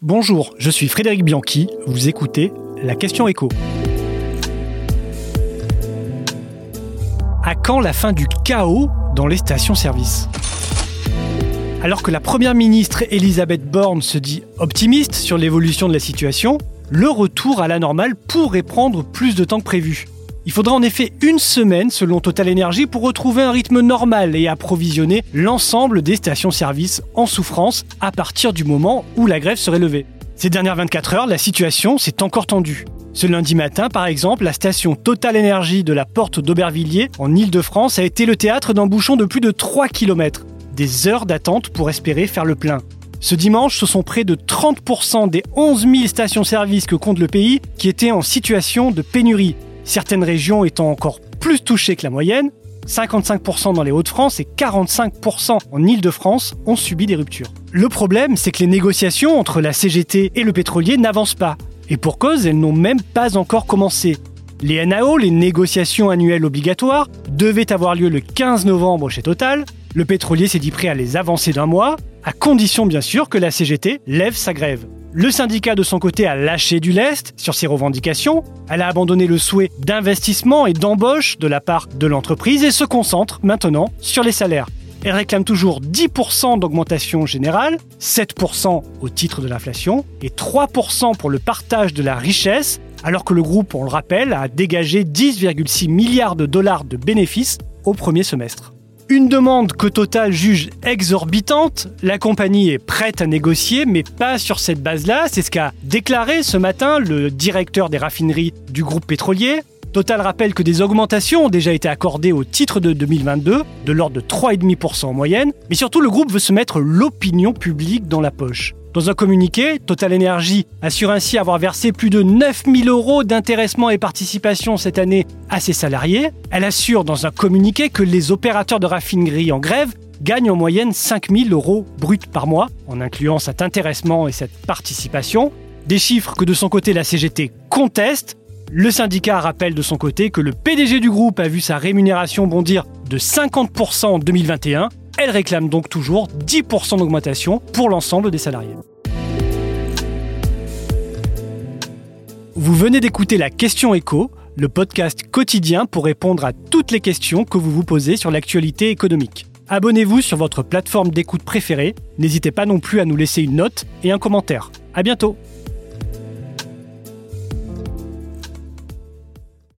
Bonjour, je suis Frédéric Bianchi, vous écoutez La question écho. À quand la fin du chaos dans les stations-service? Alors que la première ministre Elisabeth Borne se dit optimiste sur l'évolution de la situation, le retour à la normale pourrait prendre plus de temps que prévu. Il faudra en effet une semaine selon Total Energy pour retrouver un rythme normal et approvisionner l'ensemble des stations-service en souffrance à partir du moment où la grève serait levée. Ces dernières 24 heures, la situation s'est encore tendue. Ce lundi matin, par exemple, la station Total Energy de la Porte d'Aubervilliers, en Ile-de-France, a été le théâtre d'un bouchon de plus de 3 km. Des heures d'attente pour espérer faire le plein. Ce dimanche, ce sont près de 30% des 11 000 stations-service que compte le pays qui étaient en situation de pénurie, certaines régions étant encore plus touchées que la moyenne. 55% dans les Hauts-de-France et 45% en Île-de-France ont subi des ruptures. Le problème, c'est que les négociations entre la CGT et le pétrolier n'avancent pas. Et pour cause, elles n'ont même pas encore commencé. Les NAO, les négociations annuelles obligatoires, devaient avoir lieu le 15 novembre chez Total. Le pétrolier s'est dit prêt à les avancer d'un mois, à condition bien sûr que la CGT lève sa grève. Le syndicat de son côté a lâché du lest sur ses revendications, elle a abandonné le souhait d'investissement et d'embauche de la part de l'entreprise et se concentre maintenant sur les salaires. Elle réclame toujours 10% d'augmentation générale, 7% au titre de l'inflation et 3% pour le partage de la richesse, alors que le groupe, on le rappelle, a dégagé 10,6 milliards de dollars de bénéfices au premier semestre. Une demande que Total juge exorbitante, la compagnie est prête à négocier, mais pas sur cette base-là. C'est ce qu'a déclaré ce matin le directeur des raffineries du groupe pétrolier. Total rappelle que des augmentations ont déjà été accordées au titre de 2022, de l'ordre de 3,5% en moyenne, mais surtout le groupe veut se mettre l'opinion publique dans la poche. Dans un communiqué, Total Energy assure ainsi avoir versé plus de 9000 euros d'intéressement et participation cette année à ses salariés. Elle assure dans un communiqué que les opérateurs de raffinerie en grève gagnent en moyenne 5000 euros bruts par mois, en incluant cet intéressement et cette participation. Des chiffres que de son côté la CGT conteste. Le syndicat rappelle de son côté que le PDG du groupe a vu sa rémunération bondir de 50% en 2021 elle réclame donc toujours 10% d'augmentation pour l'ensemble des salariés. Vous venez d'écouter la question écho, le podcast quotidien pour répondre à toutes les questions que vous vous posez sur l'actualité économique. Abonnez-vous sur votre plateforme d'écoute préférée. N'hésitez pas non plus à nous laisser une note et un commentaire. À bientôt!